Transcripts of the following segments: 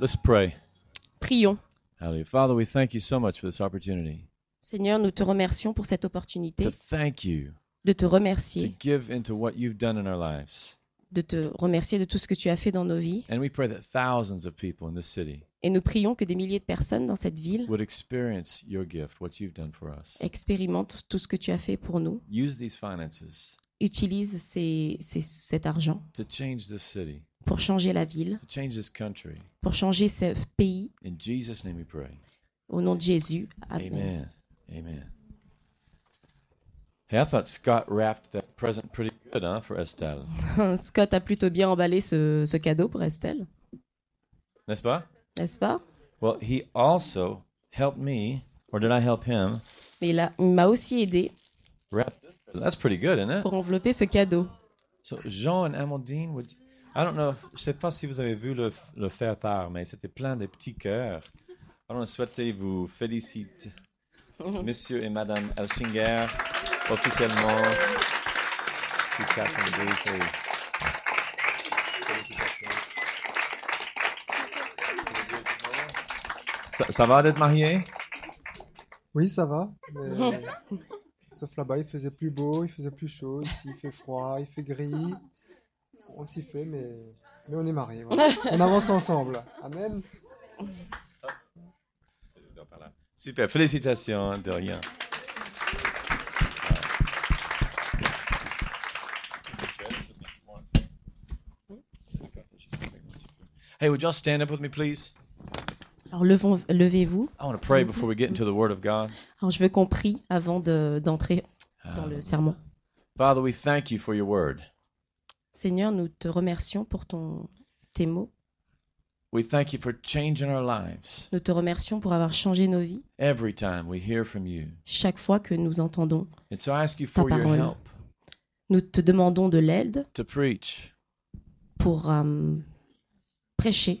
Let's pray. Prions. Hallelujah. Father, we thank you so much for this opportunity Seigneur, nous te remercions pour cette to opportunité thank you, de te to remercier, give into what you've done in our lives. de te remercier de tout ce que tu as fait dans nos vies. And we pray that thousands of people in this city Et nous prions que des milliers de personnes dans cette ville would experience your gift, what you've done for us. expérimentent tout ce que tu as fait pour nous, Use these finances utilisent ces- ces- cet argent to change this city, pour changer la ville, to change this country. pour changer ce pays. In Jesus' name we pray. Au nom de Jésus. Amen. Amen. Amen. Hey, I thought Scott wrapped that present pretty good, huh, for Estelle. Scott a plutôt bien emballé ce, ce cadeau pour Estelle, N'est-ce pas? n'est-ce pas? Well, he also helped me, or did I help him, il m'a aussi aidé wrap this. That's pretty good, isn't it? pour envelopper ce cadeau. So, Jean and Amandine, would I don't know, je sais pas si vous avez vu le, le faire part, mais c'était plein de petits cœurs. Alors, on souhaitait vous féliciter, Monsieur et Madame Elsinger, officiellement. Ça, ça va d'être marié? Oui, ça va. mais, Sauf là-bas, il faisait plus beau, il faisait plus chaud. Ici, il fait froid, il fait gris. On s'y fait, mais, mais on est mariés. voilà. On avance ensemble. Amen. Super, félicitations, de rien. Hey, would y'all stand up with me, please? Alors levons- levez-vous. I want to pray before we get into the Word of God. Alors je veux qu'on prie avant de- d'entrer dans le sermon. Father, we thank you for your Word. Seigneur, nous te remercions pour ton, tes mots. We thank you for changing our lives Nous te remercions pour avoir changé nos vies every time we hear from you. chaque fois que nous entendons. And so I ask you for your parole. help Nous te demandons de l'aide to preach. pour euh, prêcher.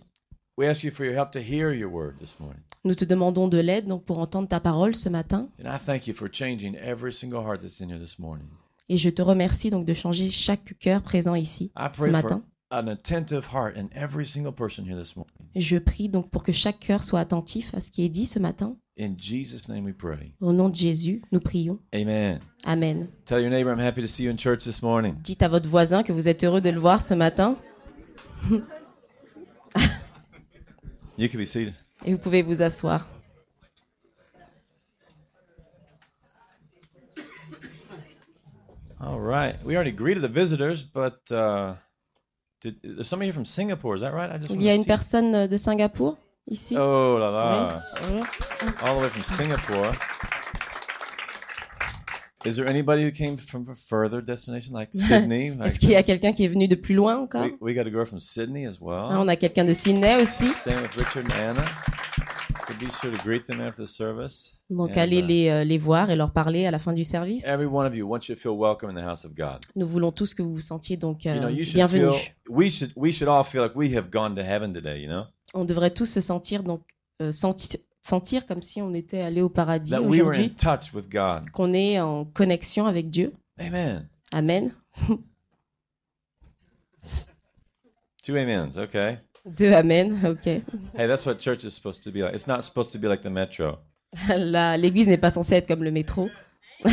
We ask you for your help to hear your Word this morning. Nous te demandons de l'aide donc pour entendre ta parole ce matin. And I thank you for changing every single heart that's in here this morning. Et je te remercie donc de changer chaque cœur présent ici ce matin. an attentive heart in every single person here this morning. Je prie donc pour que chaque cœur soit attentif à ce qui est dit ce matin. In Jesus' name we pray. Au nom de Jésus, nous prions. Amen. Amen. Tell your neighbor I'm happy to see you in church this morning. Dites à votre voisin que vous êtes heureux de le voir ce matin You can be seated. et vous pouvez vous asseoir. All right. We already greeted the visitors, but uh, did, there's somebody here from Singapore. Is that right? I just Il y a une see- personne euh, de Singapour ici Oh la la. Oui. All the way from Singapore. Is there anybody who came from a further destination like Sydney? Like, Est-ce qu'il y a quelqu'un qui est venu de plus loin encore we, we got a girl from Sydney as well. Ah. On a quelqu'un de Sydney aussi. Staying with Richard and Anna. Donc allez uh, les, euh, les voir et leur parler à la fin du service. Every one of you wants you to feel welcome in the house of God. Nous voulons tous que vous vous sentiez donc bienvenus. feel. We should. We should all feel like we have gone to heaven today. You know? On devrait tous se sentir donc euh, senti- sentir comme si on était allé au paradis that we were in aujourd'hui, touch with God. qu'on est en connexion avec Dieu. Amen. Amen. Two amens. Okay. Deux amen. Ok. Hey, that's what church is supposed to be like. It's not supposed to be like the metro. La- L'église n'est pas censée être comme le métro.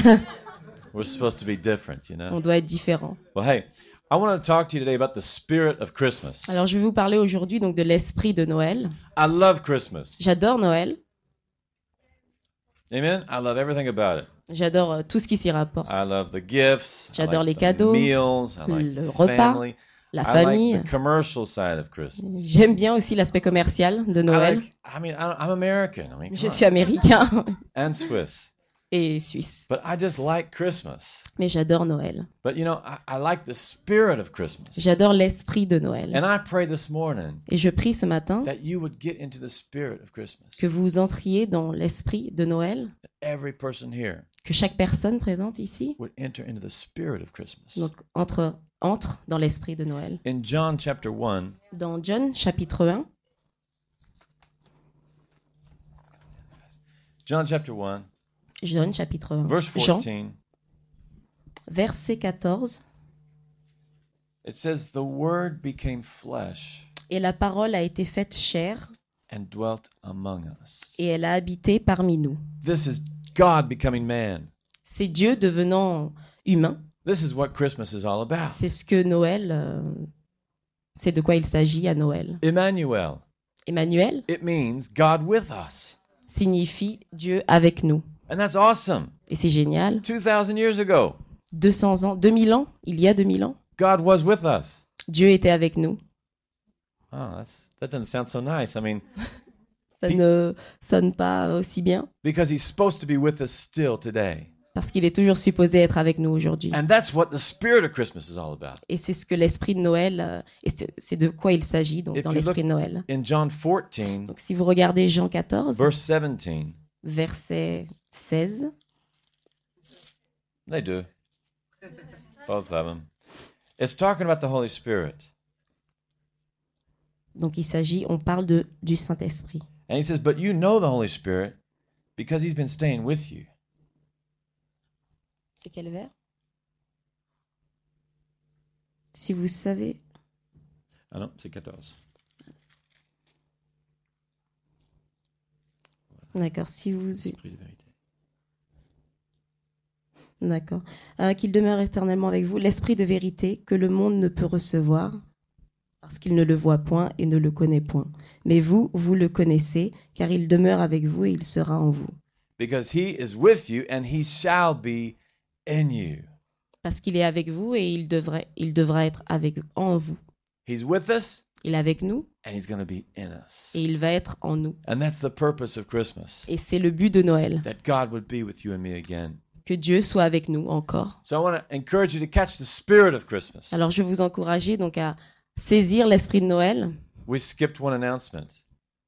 We're supposed to be different. You know? On doit être différent. Well, hey, I want to talk to you today about the spirit of Christmas. Alors je vais vous parler aujourd'hui donc de l'esprit de Noël. I love Christmas. J'adore Noël. Amen? I love everything about it. J'adore euh, tout ce qui s'y rapporte. I love the gifts. J'adore like les the cadeaux, Meals. I like le repas, family. La I famille. like the commercial side of Christmas. J'aime bien aussi l'aspect commercial de I Noël. like. I mean, I'm American. I mean, Je suis américain and Swiss. et suisse. But I just like Christmas. Mais j'adore Noël. But you know, I, I like the spirit of Christmas. J'adore l'esprit de Noël. And I pray this morning Et je prie ce matin that you would get into the spirit of Christmas. que vous entriez dans l'esprit de Noël, Every person here que chaque personne présente ici would enter into the spirit of Christmas. donc, entre, entre dans l'esprit de Noël. In John chapter 1, Dans John chapitre 1, John chapter 1, John chapitre 1, verse Jean, 14, verset 14, it says, The Word became flesh Et la parole a été faite chair and dwelt among us. et elle a habité parmi nous. This is God becoming man. C'est Dieu devenant humain. This is what Christmas is all about. C'est ce que Noël, euh, c'est de quoi il s'agit à Noël. Emmanuel. Emmanuel It means God with us. signifie Dieu avec nous. And that's awesome. Et c'est génial. 2,000 years ago, 200 ans, 2000 ans, il y a 2000 ans, God was with us. Dieu était avec nous. Oh, that's, that doesn't sound so nice. I mean, Ça ne sonne pas aussi bien because He's supposed to be with us still today. Parce qu'il est toujours supposé être avec nous aujourd'hui. And that's what the spirit of Christmas is all about. Et c'est ce que l'esprit de Noël, euh, et c'est- de quoi il s'agit donc If dans l'esprit de Noël. In John 14, Donc si vous regardez Jean 14, verse 17, verset 16, they do. Both of them. It's talking about the Holy Spirit. donc il s'agit, on parle de, du Saint-Esprit. And he says, But you know the Holy Spirit because he's been staying with you. C'est quel vers Si vous savez, Ah non, c'est 14. d'accord, si vous, Esprit de vérité. d'accord, Euh, qu'il demeure éternellement avec vous, l'Esprit de vérité que le monde ne peut recevoir parce qu'il ne le voit point et ne le connaît point. Mais vous, vous le connaissez, car il demeure avec vous et il sera en vous. Because he is with you and he shall be in you. Parce qu'il est avec vous et il devrait, il devra être avec en vous. He's with us Il est avec nous and he's going to be in us. et il va être en nous. And that's the purpose of Christmas. Et c'est le but de Noël, That God would be with you and me again. que Dieu soit avec nous encore. So I want to encourage you to catch the spirit of Christmas. Alors je vais vous encourager donc à saisir l'esprit de Noël. We skipped one announcement.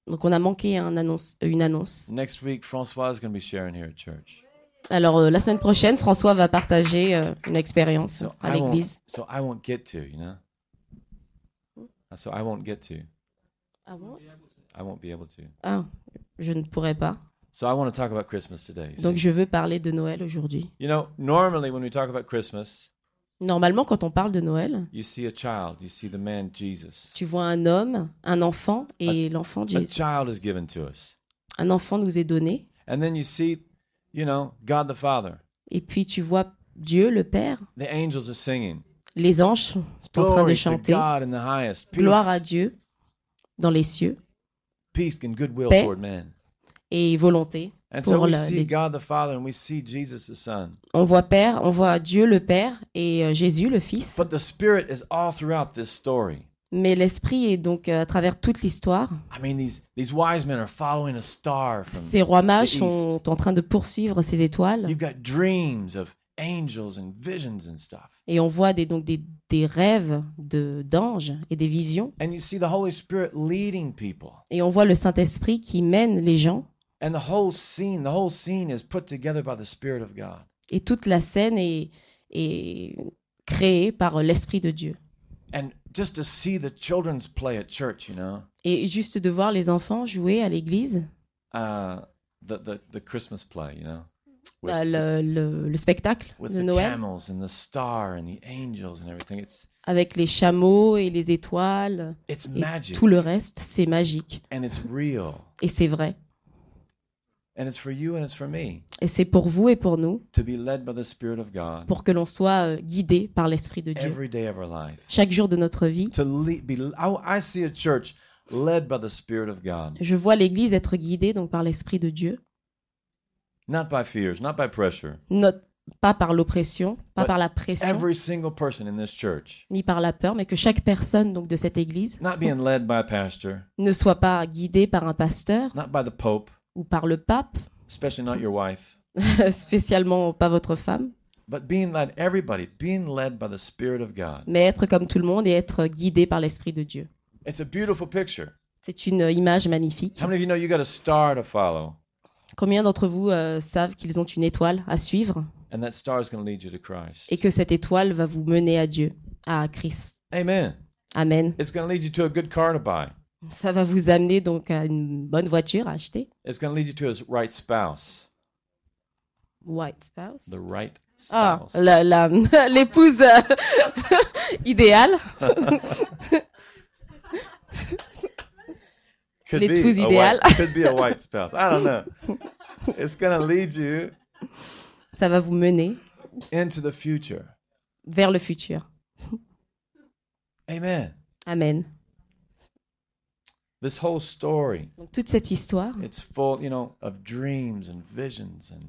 Donc on a manqué un annonce, une annonce. Next week, Francois is going to be sharing here at church. Alors euh, la semaine prochaine, François va partager euh, une expérience So à I won't, l'église. so I won't get to, you know? So I won't get to. Ah I won't be able to. Ah, je ne pourrais pas. So I want to talk about Christmas today. Donc je veux parler de Noël aujourd'hui. You know, normally when we talk about Christmas, Normalement, quand on parle de Noël, you see a child, you see the man Jesus. tu vois un homme, un enfant et l'enfant A Jésus. child is given to us. Un enfant nous est donné And then you see, you know, God the Father. et puis tu vois Dieu, le Père. The angels are singing. Les anges sont en train de to chanter God in the highest. Peace, gloire à Dieu dans les cieux peace and goodwill Paix. toward men. et volonté. And so Pour we la- see les- God the Father and we see Jesus the Son. On voit Père, on voit Dieu le Père et euh, Jésus le Fils. But the Spirit is all throughout this story. Mais l'esprit est donc euh, à travers toute l'histoire. I mean, these, these wise men are following a star from. Ces rois mages sont en train de poursuivre ces étoiles You've got dreams of angels and visions and stuff. et on voit des, donc des, des rêves de d'anges et des visions And you see the Holy Spirit leading people. et on voit le Saint-Esprit qui mène les gens And the whole scene, the whole scene is put together by the Spirit of God. et toute la scène est, est créée par l'Esprit de Dieu. And just to see the children's play at church, you know, Et juste de voir les enfants jouer à l'église, uh, the, the, the Christmas play, you know, with, euh, le, le- le spectacle with de the Noël, camels and the star and the angels and everything. It's, avec les chameaux et les étoiles it's et magic tout le reste, c'est magique. and it's real. Et c'est vrai. And it's for you and it's for me Et c'est pour vous et pour nous, to be led by the Spirit of God pour que l'on soit euh, guidé par l'Esprit de Dieu. every day of our life. Chaque jour de notre vie, To lead, be, I, I see a church led by the Spirit of God, je vois l'Église être guidée donc par l'Esprit de Dieu, not by fears, not by pressure. not pas par l'oppression, pas par la pression, Every single person in this church, ni par la peur, mais que chaque personne donc de cette Église not being led by a pastor, ne soit pas guidée par un pasteur not by the Pope, ou par le pape, especially not your wife, spécialement pas votre femme, but being led, everybody, being led by the Spirit of God. mais être comme tout le monde et être guidé par l'Esprit de Dieu. It's a beautiful picture. C'est une image magnifique. How many of you know you got a star to follow? Combien d'entre vous euh, savent qu'ils ont une étoile à suivre? And that star is going to lead you to Christ. et que cette étoile va vous mener à Dieu, à Christ Amen. Amen. It's going to lead you to a good car to buy. Ça va vous amener donc à une bonne voiture à acheter. It's going to lead you to a right spouse. White spouse. The right Ah, spouse. la- la- l'épouse euh, idéale. Could L'épouse be a idéale. white, could be a white spouse. I don't know. It's gonna lead you Ça va vous mener into the future. vers le futur. Amen. Amen. This whole story, Donc, toute cette histoire it's full, you know, of dreams and visions and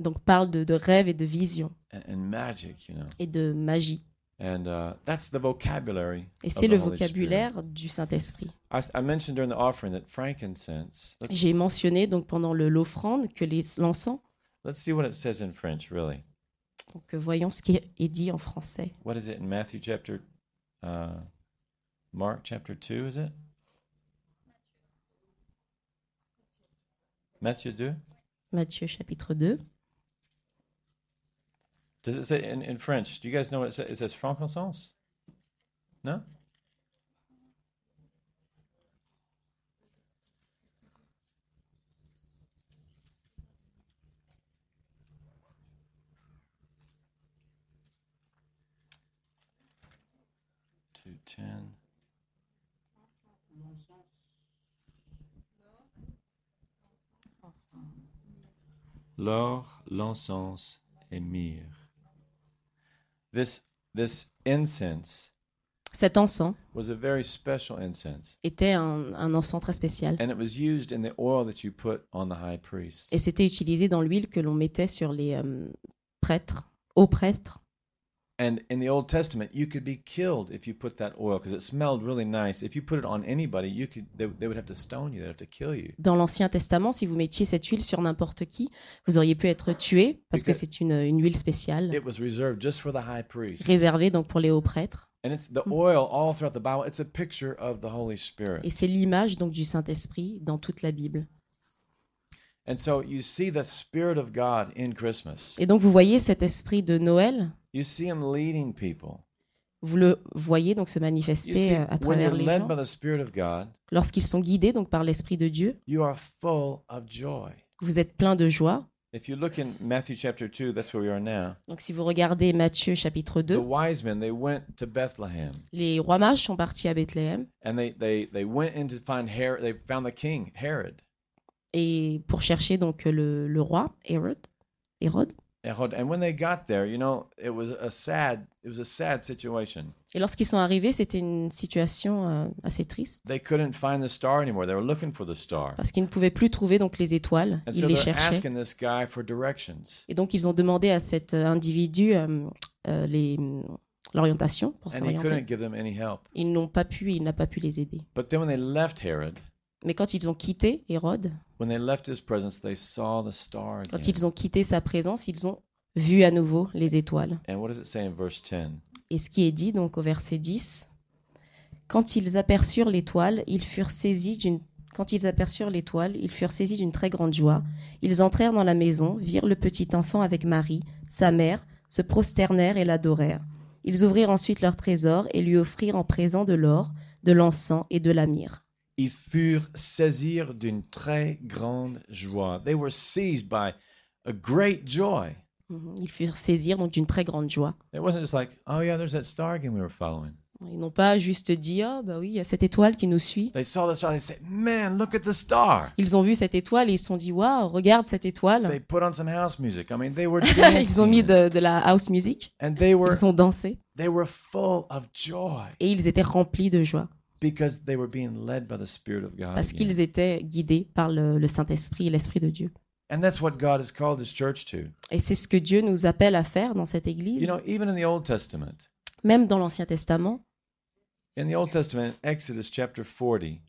donc, parle de, de rêves et de visions and, and magic, you know. et de magie. And uh, that's the vocabulary. Et of c'est the le Holy Spirit. vocabulaire du Saint-Esprit. I, I mentioned during the offering that frankincense. Let's, J'ai mentionné donc pendant le- l'offrande que les l'encens. let's see what it says in French, really. Donc euh, voyons ce qui est dit en français. What is it in Matthew chapter, uh, Mark chapter 2, is it? Matthieu 2? Matthieu chapitre 2. Does it say in, in French? Do you guys know what it says? It says frankincense? No? Two ten. L'or, l'encens et myrrhe. This this incense Cet encens was a very special incense, était un, un encens très spécial. and it was used in the oil that you put on the high priest. Et c'était utilisé dans l'huile que l'on mettait sur les euh, prêtres, hauts prêtres. And in the Old Testament, you could be killed if you put that oil because it smelled really nice. If you put it on anybody, you could they, they would have to stone you. They'd have to kill you. Dans l'Ancien Testament, si vous mettiez cette huile sur n'importe qui, vous auriez pu être tué parce que c'est une, une huile spéciale It was reserved just for the high priest. réservée donc pour les hauts prêtres. And it's the oil all throughout the Bible. It's a picture of the Holy Spirit. Et c'est l'image donc du Saint-Esprit dans toute la Bible. And so you see the Spirit of God in Christmas. Et donc vous voyez cet esprit de Noël, You see Him leading people. vous le voyez donc se manifester see, euh, à travers les led gens by the Spirit of God, lorsqu'ils sont guidés donc par l'esprit de Dieu. you are full of joy. Vous êtes plein de joie. If you look in Matthew chapter 2, that's where we are now. Donc si vous regardez Matthieu chapitre The 2, wise men, they went to Bethlehem les rois mages sont partis à Bethléem and they, they, they went in to find Herod. They found the king, Herod. et pour chercher donc le, le roi Hérode. Hérode. And when they got there, you know, it was a sad, it was a sad situation. Et lorsqu'ils sont arrivés, c'était une situation euh, assez triste They couldn't find the star anymore. They were looking for the star. parce qu'ils ne pouvaient plus trouver donc les étoiles. And Ils so les cherchaient. asking this guy for directions. Et donc ils ont demandé à cet euh, individu euh, euh, les- l'orientation pour And he s'orienter. couldn't give them any help. Ils n'ont pas pu, il n'a pas pu les aider. But then when they left Herod, Mais quand ils ont quitté Hérode, when they left his presence, they saw the star quand ils ont quitté sa présence, ils ont vu à nouveau les étoiles. And what does it say in verse 10? Et ce qui est dit donc au verset 10, quand ils aperçurent l'étoile, ils furent saisis d'une quand ils aperçurent l'étoile, ils furent saisis d'une très grande joie. Ils entrèrent dans la maison, virent le petit enfant avec Marie, sa mère, se prosternèrent et l'adorèrent. Ils ouvrirent ensuite leur trésor et lui offrirent en présent de l'or, de l'encens et de la myrrhe. Ils furent saisis d'une très grande joie. They were seized by a great joy. Mhm. Ils furent saisis donc d'une très grande joie. It wasn't just like, oh yeah, there's that star again we were following. Ils n'ont pas juste dit ah bah oui il y a cette étoile qui nous suit. They saw the star. They said, man, look at the star. Ils ont vu cette étoile et ils se sont dit waouh regarde cette étoile. They put on some house music. I mean, they were ils ont mis dancing. de, de la house music. And they were Ils ont dansé they were full of joy et ils étaient remplis de joie because they were being led by the Spirit of God. parce qu'ils étaient guidés par le, le Saint-Esprit et l'Esprit de Dieu. And that's what God has called His church to. Et c'est ce que Dieu nous appelle à faire dans cette église, You know, even in the Old Testament, même dans l'Ancien Testament. in the Old Testament, Exodus chapter 40,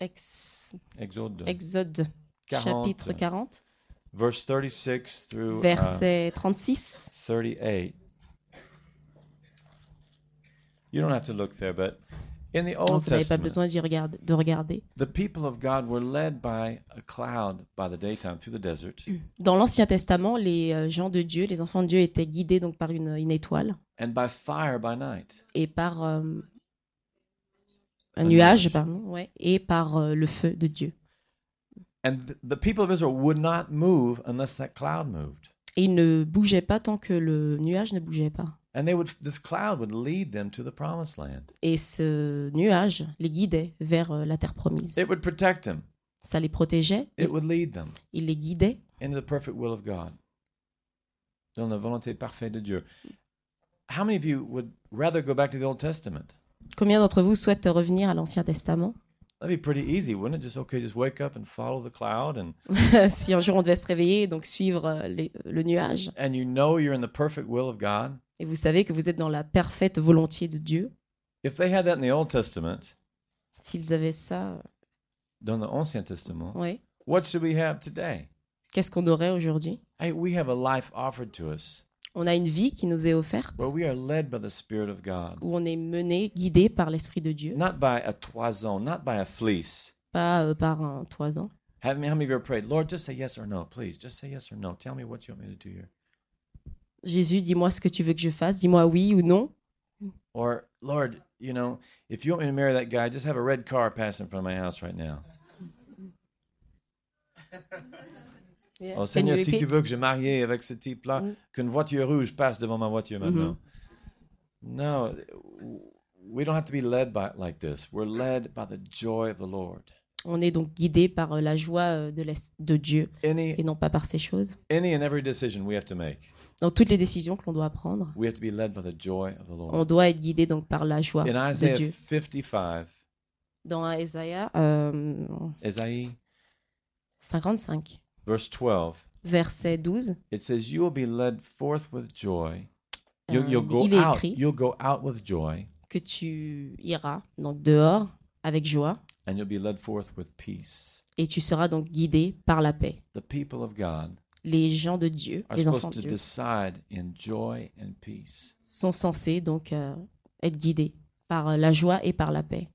Ex- Exode Exode 40, chapitre 40, verse 36 through uh, verset 36. 38. You don't have to look there, but in the Old vous n'avez pas Testament, besoin d'y regarder, de regarder. the people of God were led by a cloud by the daytime through the desert Dans l'Ancien Testament, les euh, gens de Dieu, les enfants de Dieu étaient guidés donc par une, une étoile and by fire by night. et par euh, un Un nuage, nuage. pardon, ouais, et par euh, le feu de Dieu. And th- the people of Israel would not move unless that cloud moved. Et ils ne bougeaient pas tant que le nuage ne bougeait pas. And they would this cloud would lead them to the promised land. Et ce nuage les guidait vers euh, la terre promise. It would protect them. Ça les protégeait, It would lead them il les guidait into the perfect will of God. Dans la volonté parfaite de Dieu. How many of you would rather go back to the Old Testament? Combien d'entre vous souhaitent revenir à l'Ancien Testament? That'd be pretty easy, wouldn't it? Just okay, just wake up and follow the cloud and Si un jour on devait se réveiller et donc suivre euh, les- le nuage, and you know you're in the perfect will of God? Et vous savez que vous êtes dans la parfaite volonté de Dieu, If they had that in the Old Testament, s'ils avaient ça, dans l'Ancien Testament, ouais, what should we have today? qu'est-ce qu'on aurait aujourd'hui? Hey, we have a life offered to us On a une vie qui nous est offerte, where we are led by the Spirit of God, où on est mené, guidé par l'Esprit de Dieu, not by a toison, not by a fleece. pas euh, par un toison. How many of you ever prayed, Lord, just say yes or no, please? Just say yes or no. Tell me what you want me to do here. Jésus, dis-moi ce que tu veux que je fasse, dis-moi oui ou non. Or, Lord, you know, if you want me to marry that guy, just have a red car pass in front of my house right now. Oh, Can Seigneur, si tu veux que je marie avec ce type-là, Mm. qu'une voiture rouge passe devant ma voiture maintenant. No, we don't have to be led by like this. We're led by the joy of the Lord. On est donc guidé par euh, la joie euh, de, de Dieu Any, et non pas par ces choses. any and every decision we have to make, Dans toutes les décisions que l'on doit prendre, we have to be led by the joy of the on Lord. doit être guidé donc par la joie In de Isaiah Dieu. 55, Dans Isaïe euh, Isaiah 55, verse 12, verset 12, it says, "You will be led forth with joy. You'll, euh, you'll go il est out. écrit You'll go out with joy, que tu iras donc dehors avec joie and you'll be led forth with peace." et tu seras donc guidé par la paix. The people of God Les gens de Dieu, are les enfants supposed de to Dieu, decide in joy and peace. sont censés donc euh, être guidés par euh, la joie et par la paix.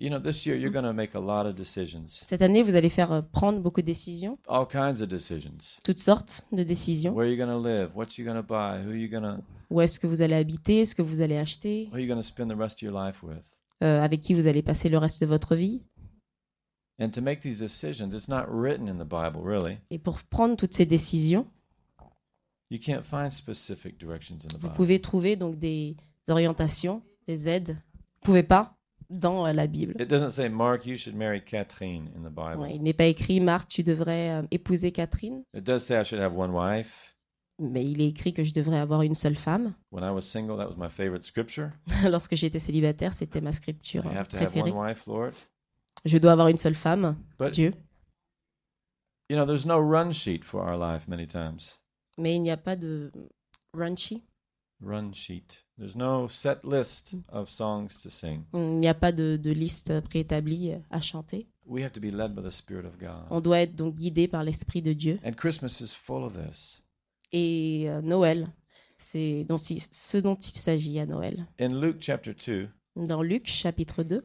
You know, this year you're going to make a lot of decisions, Cette année, vous allez faire euh, prendre beaucoup de décisions, all kinds of decisions. toutes sortes de décisions. Where going to live, what going to buy, who going to, Où est-ce que vous allez habiter, ce que vous allez acheter, who you're going to spend the rest of your life with? Euh, avec qui vous allez passer le reste de votre vie. And to make these decisions, it's not written in the Bible, really. Et pour prendre toutes ces décisions, You can't find specific directions in the vous pouvez trouver donc des orientations, des aides. Vous pouvez pas dans euh, la Bible. It doesn't say, Mark, you should marry Catherine in the Bible. Ouais, il n'est pas écrit Marc, tu devrais euh, épouser Catherine, It does say I should have one wife. Mais il est écrit que je devrais avoir une seule femme. When I was single, that was my favorite scripture. Lorsque j'étais célibataire, c'était ma scripture I have to have préférée. one wife, Lord. Je dois avoir une seule femme, But, Dieu. you know, there's no run sheet for our life many times. Mais il n'y a pas de runchy, Run sheet. There's no set list of songs to sing. il n'y a pas de, de liste préétablie à chanter. We have to be led by the Spirit of On God. doit être donc guidé par l'Esprit de Dieu. And Christmas is full of this. Et euh, Noël, c'est donc ce dont il s'agit à Noël. In Luke chapter 2, Dans Luc chapitre 2,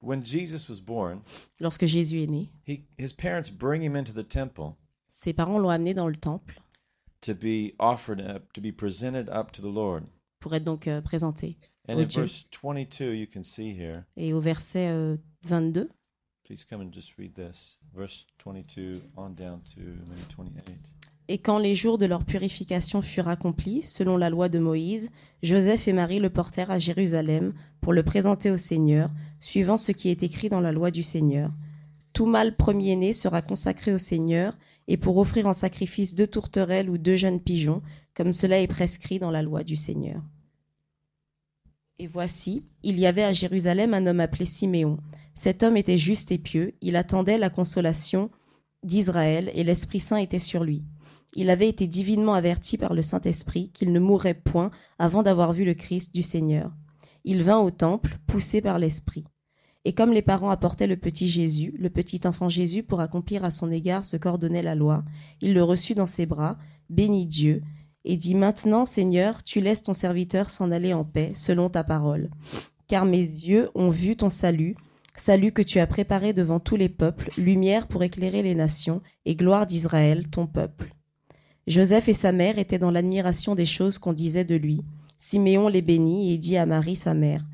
when Jesus was born, lorsque Jésus est né, he, his parents bring him into the temple ses parents l'ont amené dans le temple to be offered up, to be presented up to the Lord. pour être donc euh, présenté. And Oh, in Dieu. verse 22, you can see here. Et au verset euh, 22, Please come and just read this. Verse 22 on down to maybe 28. Et quand les jours de leur purification furent accomplis, selon la loi de Moïse, Joseph et Marie le portèrent à Jérusalem pour le présenter au Seigneur, suivant ce qui est écrit dans la loi du Seigneur. Tout mâle premier-né sera consacré au Seigneur, et pour offrir en sacrifice deux tourterelles ou deux jeunes pigeons, comme cela est prescrit dans la loi du Seigneur. Et voici, il y avait à Jérusalem un homme appelé Siméon. Cet homme était juste et pieux, il attendait la consolation d'Israël, et l'Esprit Saint était sur lui. Il avait été divinement averti par le Saint-Esprit qu'il ne mourrait point avant d'avoir vu le Christ du Seigneur. Il vint au temple, poussé par l'Esprit. Et comme les parents apportaient le petit Jésus, le petit enfant Jésus, pour accomplir à son égard ce qu'ordonnait la loi, il le reçut dans ses bras, bénit Dieu, et dit Maintenant, Seigneur, tu laisses ton serviteur s'en aller en paix, selon ta parole. Car mes yeux ont vu ton salut, salut que tu as préparé devant tous les peuples, lumière pour éclairer les nations, et gloire d'Israël, ton peuple. Joseph et sa mère étaient dans l'admiration des choses qu'on disait de lui. Siméon les bénit et dit à Marie sa mère,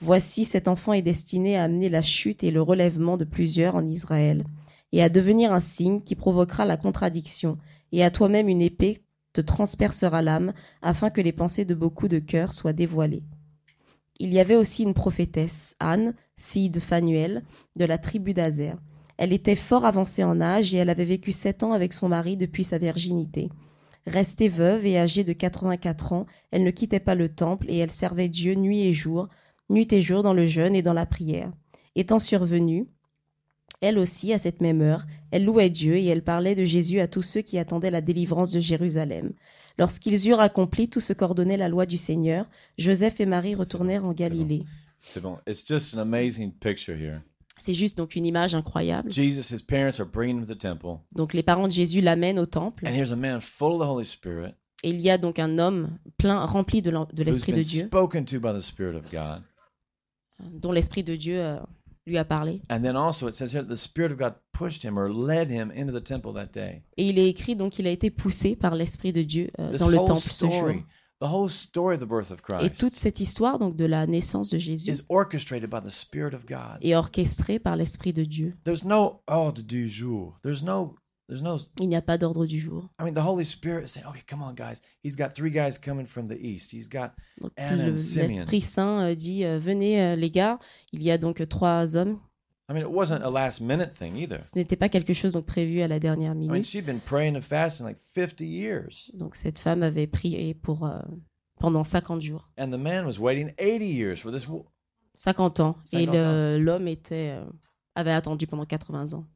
Voici cet enfant est destiné à amener la chute et le relèvement de plusieurs en Israël, et à devenir un signe qui provoquera la contradiction, et à toi-même une épée te transpercera l'âme, afin que les pensées de beaucoup de cœurs soient dévoilées. Il y avait aussi une prophétesse, Anne, fille de Phanuel, de la tribu d'Azer. Elle était fort avancée en âge et elle avait vécu sept ans avec son mari depuis sa virginité. Restée veuve et âgée de 84 ans, elle ne quittait pas le temple et elle servait Dieu nuit et jour, nuit et jour dans le jeûne et dans la prière. Étant survenue, elle aussi, à cette même heure, elle louait Dieu et elle parlait de Jésus à tous ceux qui attendaient la délivrance de Jérusalem. Lorsqu'ils eurent accompli tout ce qu'ordonnait la loi du Seigneur, Joseph et Marie retournèrent en Galilée. C'est bon. It's just an amazing picture here. C'est juste donc une image incroyable. Jesus, his parents are bringing him to the temple, Donc les parents de Jésus l'amènent au temple and here's a man full of the Holy Spirit et il y a donc un homme plein rempli de l'esprit de Dieu, spoken to by the Spirit of God. dont l'esprit de Dieu euh, lui a parlé. And then also it says here that the Spirit of God pushed him or led him into the temple that day. Et il est écrit donc qu'il a été poussé par l'esprit de Dieu euh, dans le temple ce jour. the whole story of the birth of Et Christ toute cette histoire donc de la naissance de Jésus is orchestrated by the Spirit of God. est orchestrée par l'esprit de Dieu. There's no ordre du jour. There's no no Il n'y a pas d'ordre du jour. I mean the Holy Spirit is saying, Okay, come on guys. He's got three guys coming from the east. He's got Donc, Anna and Simeon. l'Esprit Saint euh, dit euh, Venez euh, les gars, il y a donc trois hommes. I mean it wasn't a last minute thing either. Ce n'était pas quelque chose donc prévu à la dernière I mean minute. she'd been praying and fasting like 50 years. Donc cette femme avait prié pour euh, pendant 50 jours, And the man was waiting 80 years for this wo- 50 ans. Et 50 le- l'homme était euh, avait attendu pendant 80 ans,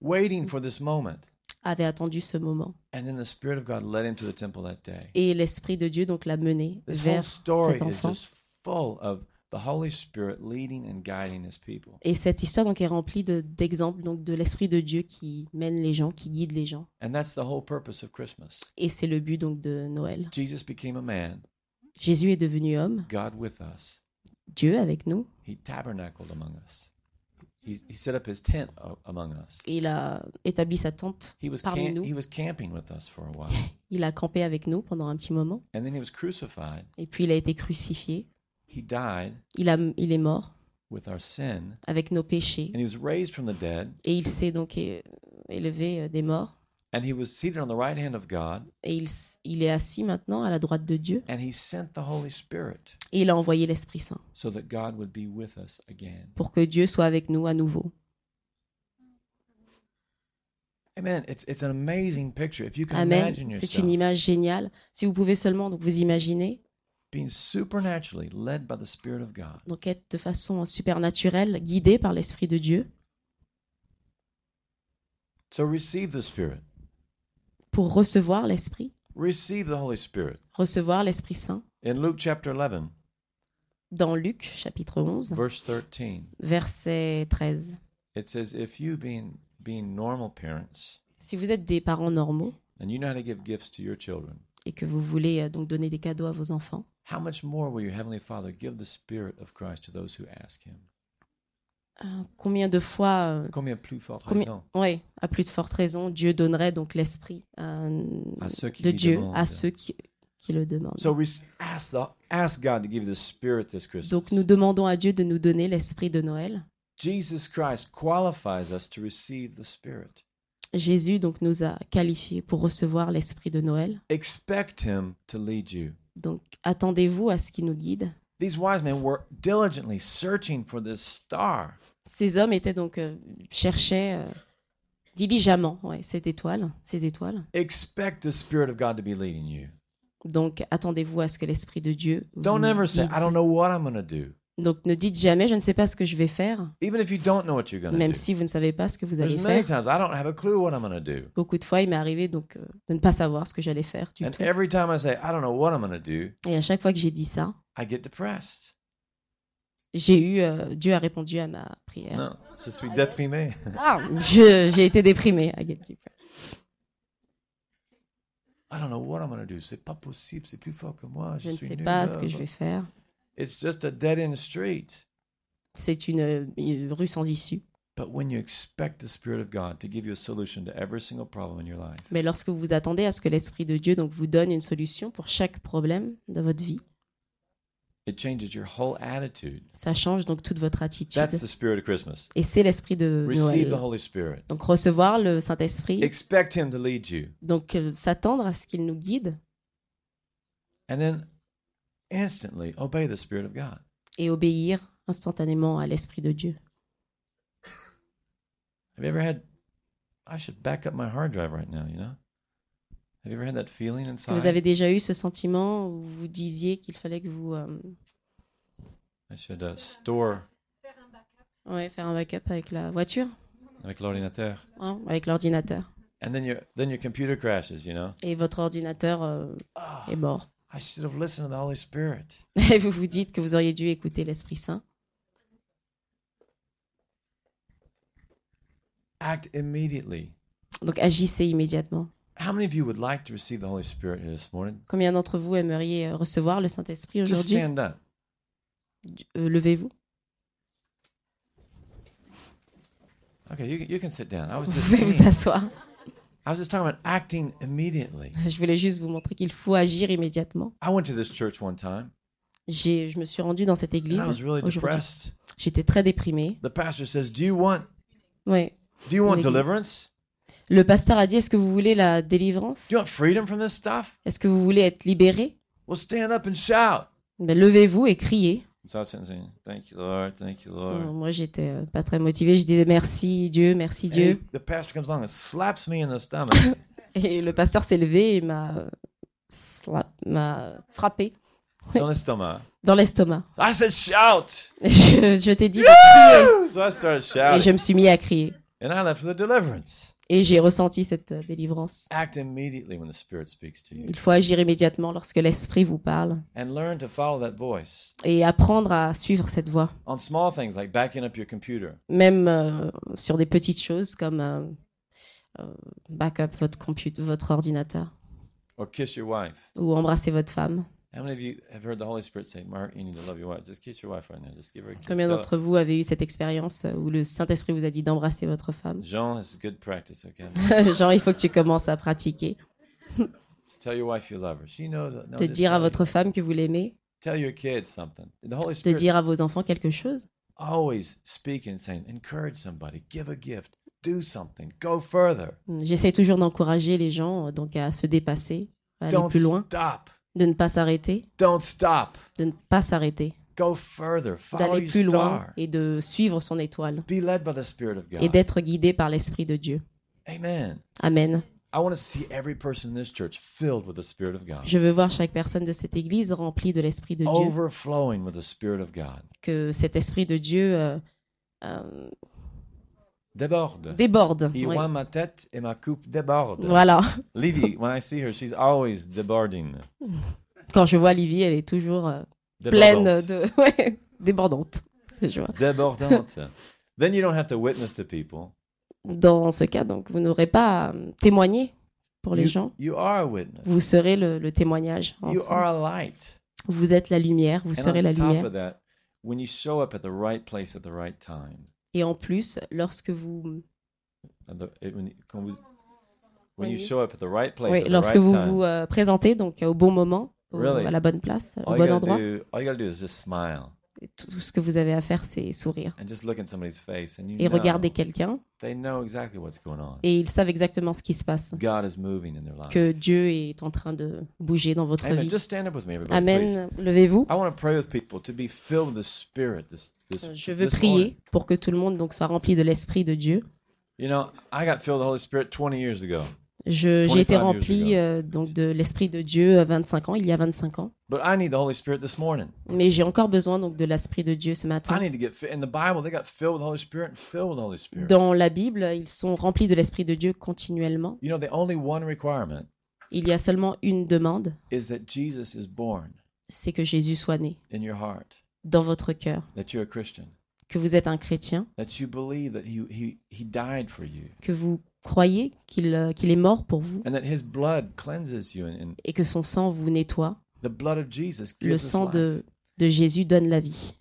waiting for this moment. avait attendu ce moment. And then the Spirit of God led him to the temple that day. Et l'esprit de Dieu donc l'a mené This whole vers story cet is enfant. just full of the Holy Spirit leading and guiding his people. Et cette histoire donc est remplie de- d'exemples donc de l'esprit de Dieu qui mène les gens, qui guide les gens. And that's the whole purpose of Christmas. Et c'est le but donc de Noël. Jesus became a man, Jésus est devenu homme, God with us. Dieu avec nous, He tabernacled among us. He, he set up his tent among us. il a établi sa tente He was Parmi nous. he was camping with us for a while. Il a campé avec nous pendant un petit moment, And then he was crucified. et puis il a été crucifié. He died Il, a, il est mort with our sin. avec nos péchés, And he was raised from the dead. et il s'est donc élevé euh, des morts, And he was seated on the right hand of God. et il, est assis maintenant à la droite de Dieu, And he sent the Holy Spirit et il a envoyé l'Esprit Saint so that God would be with us again. pour que Dieu soit avec nous à nouveau. Amen. It's, it's an amazing picture. If you can Amen. imagine C'est une image géniale. Si vous pouvez seulement donc vous imaginer, being supernaturally led by the Spirit of God. donc être de façon supernaturelle, guidé par l'Esprit de Dieu, So receive the Spirit. Pour recevoir l'Esprit, Receive the Holy Spirit. recevoir l'Esprit Saint. In Luke chapter 11, Dans Luc chapitre 11, verse 13, verset 13. it says, If you, being, being normal parents, Si vous êtes des parents normaux and you know how to give gifts to your children, et que vous voulez euh, donc donner des cadeaux à vos enfants, how much more will your Heavenly Father give the Spirit of Christ to those who ask Him? Euh, combien de fois, euh, Combien plus forte combien, raison ouais, à plus de forte raison, Dieu donnerait donc l'Esprit à ceux qui de Dieu demandent. à ceux qui, qui le demandent. So re- ask, the, ask God to give you the Spirit this Christmas. Donc nous demandons à Dieu de nous donner l'Esprit de Noël. Jesus Christ qualifies us to receive the Spirit. Jésus donc nous a qualifiés pour recevoir l'Esprit de Noël. Expect Him to lead you. Donc attendez-vous à ce qui nous guide. These wise men were diligently searching for this star. Ces hommes étaient donc euh, cherchaient euh, diligemment ouais, cette étoile, ces étoiles. Expect the Spirit of God to be leading you. Donc attendez-vous à ce que l'Esprit de Dieu vous Don't ever say. I don't know what I'm going to do. Donc ne dites jamais je ne sais pas ce que je vais faire, Even if you don't know what you're going to même do. si vous ne savez pas ce que vous There's allez many faire. times I don't have a clue what I'm going to do. Beaucoup de fois, il m'est arrivé donc euh, de ne pas savoir ce que j'allais faire du And tout. every time I say, I don't know what I'm going to do, Et à chaque fois que j'ai dit ça, I get depressed. j'ai eu euh, Dieu a répondu à ma prière. Non, je suis déprimé. Ah, je- j'ai été déprimée. I get depressed. I don't know what I'm going to do. C'est pas possible, c'est plus fort que moi. Je ne suis sais nul pas ce que je vais faire. It's just a dead end street. C'est une, une rue sans issue. But when you expect the Spirit of God to give you a solution to every single problem in your life, Mais lorsque vous vous attendez à ce que l'Esprit de Dieu donc vous donne une solution pour chaque problème de votre vie, It changes your whole attitude. Ça change donc toute votre attitude. That's the spirit of Christmas. Et c'est l'esprit de Receive the Noël. Holy Spirit. Donc recevoir le Saint-Esprit, Expect Him to lead you. donc euh, s'attendre à ce qu'il nous guide And then instantly obey the Spirit of God. et obéir instantanément à l'Esprit de Dieu. Have you ever had, I should back up my hard drive right now, you know? Have you ever had that feeling inside? vous avez déjà eu ce sentiment où vous disiez qu'il fallait que vous euh, I should uh, store ouais, faire un backup avec la voiture, avec l'ordinateur. hein, avec l'ordinateur. And then your then your computer crashes, you know? Et votre ordinateur euh, Ah, est mort. I should have listened to the Holy Spirit. Et vous vous dites que vous auriez dû écouter l'Esprit Saint. Act immediately. Donc agissez immédiatement. How many of you would like to receive the Holy Spirit here this morning? Combien d'entre vous aimeriez euh, recevoir le Saint-Esprit Just aujourd'hui? stand up. Euh, Levez-vous. Okay, you, you can sit down. I was Vous pouvez vous asseoir. I was just talking about acting immediately. Je voulais juste vous montrer qu'il faut agir immédiatement. I went to this church one time J'ai, je me suis rendue dans cette and église I was really depressed. J'étais très déprimée. The pastor says, "Do you want Ouais. do you want L'église. deliverance? Le pasteur a dit Est-ce que vous voulez la délivrance? Do you want freedom from this stuff? Est-ce que vous voulez être libéré? Well, stand up and shout." Ben, Levez-vous et criez. Moi, j'étais euh, pas très motivée. Je disais merci Dieu, merci And he- Dieu. the pastor comes along and slaps me in the stomach. Et le pasteur s'est levé et m'a, frappé dans l'estomac. dans l'estomac. I said, "Shout!" Et Je, je t'ai dit de crier. So I started Et shouting, je me suis mis à crier. and I left a deliverance. Et j'ai ressenti cette euh, délivrance. Act immediately when the Spirit speaks to you, Il faut agir immédiatement lorsque l'Esprit vous parle and learn to follow that voice et apprendre à suivre cette voie, on small things like backing up your computer. même euh, sur des petites choses comme euh, euh, backup votre ordinateur Or kiss your wife. ou embrasser votre femme. How many of you have heard the Holy Spirit say, Mark, you need to love your wife? Just kiss your wife right now. Just give her a kiss. Combien d'entre vous avez eu cette expérience euh, où le Saint-Esprit vous a dit d'embrasser votre femme? Jean, good practice, okay? Il faut que tu commences à pratiquer. Tell your wife you love her. She knows. No, De dire à votre femme que vous l'aimez, tell your kids something. The Holy de dire à vos enfants quelque chose. always speaking, saying, encourage somebody, give a gift, do something, go further. J'essaie toujours d'encourager les gens euh, donc à se dépasser, à aller Don't plus loin, stop. De ne pas s'arrêter, Don't stop. de ne pas s'arrêter, Go further. Follow d'aller your plus loin star. et de suivre son étoile Be led by the Spirit of et God. d'être guidé par l'Esprit de Dieu. Amen. Amen. I want to see every person in this church filled with the Spirit of God, Je veux voir chaque personne de cette église remplie de l'Esprit de Dieu, overflowing with the Spirit of God. que cet Esprit de Dieu euh, euh, Déborde. déborde. Il oui. voit ma tête et ma coupe déborde. Voilà. Lydie, when I see her, she's always débording. Quand je vois Livy, elle est toujours euh, pleine de... Ouais, débordante. Je vois. Débordante. then you don't have to witness to people. Dans ce cas, donc, vous n'aurez pas à euh, témoigner pour les You, gens. you are a witness. Vous serez le, le témoignage. You are a light. Vous êtes la lumière, vous And serez la lumière. that, when you show up at the right place at the right time, Et en plus, lorsque vous, at the- it- when, you- quand vous- When when you you- show up at the right place oui, at the lorsque right vous time, vous euh, présentez donc au bon moment, au- Really? à la bonne place, au bon endroit, do, all you gotta do is just smile tout ce que vous avez à faire, c'est sourire and just look in somebody's face, and you et regarder quelqu'un. Et ils savent exactement ce qui se passe, que Dieu est en train de bouger dans votre vie. Amen. Levez-vous. This, Je veux prier pour que tout le monde donc soit rempli de l'esprit de Dieu. You know, I got filled with the Holy Spirit 20 years ago, J'ai été 25 years rempli euh, donc de l'esprit de Dieu à 25 ans, il y a 25 ans. but I need the Holy Spirit this morning. Mais j'ai encore besoin donc de l'esprit de Dieu ce I matin. need to get fit. In the Bible, they got filled with the Holy Spirit and filled with the Holy Spirit. Dans la Bible, ils sont remplis de l'esprit de Dieu continuellement. You know, the only one requirement Il y a seulement une demande, is that Jesus is born c'est que Jésus soit né in your heart, dans votre cœur, that you're a Christian, que vous êtes un chrétien, that you believe that He, he, he died for you, que vous croyez qu'il euh, qu'il est mort pour vous et que son sang vous nettoie. Le sang de, de Jésus donne la vie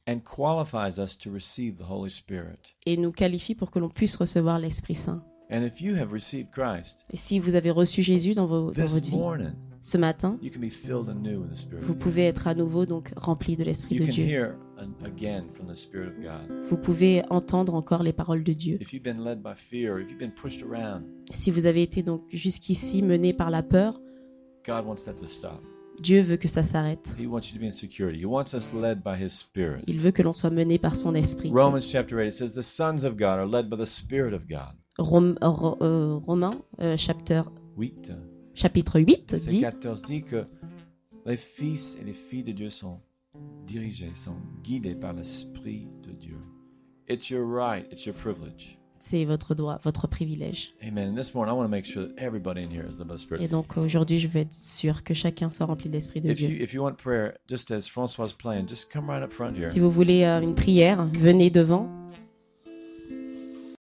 et nous qualifie pour que l'on puisse recevoir l'Esprit Saint. And if you have received Christ Et si vous avez reçu Jésus dans, vos- dans votre vie ce matin, you can be filled anew with the Spirit vous pouvez être à nouveau donc rempli de l'Esprit de Dieu. Vous pouvez entendre encore les paroles de Dieu. Si vous avez été donc jusqu'ici mené par la peur, God wants that to stop. Dieu veut que ça s'arrête. Il veut que l'on soit mené par son esprit. Romans chapter 8 it says, The sons of God are led by the Spirit of God. Rom- Ro- euh, Romains, euh, chapter- 8, chapitre 8 verset dit 14 dit que les fils et les filles de Dieu sont dirigés, sont guidés par l'Esprit de Dieu. It's your right, it's your privilege. c'est votre droit, votre privilège. Amen. And this morning, I want to make sure that everybody in here is led by the Spirit. Et donc aujourd'hui, je veux être sûr que chacun soit rempli de l'Esprit de If you Dieu. if you want prayer, just as Francois was playing, just come right up front here. Si vous voulez euh, une prière, venez devant.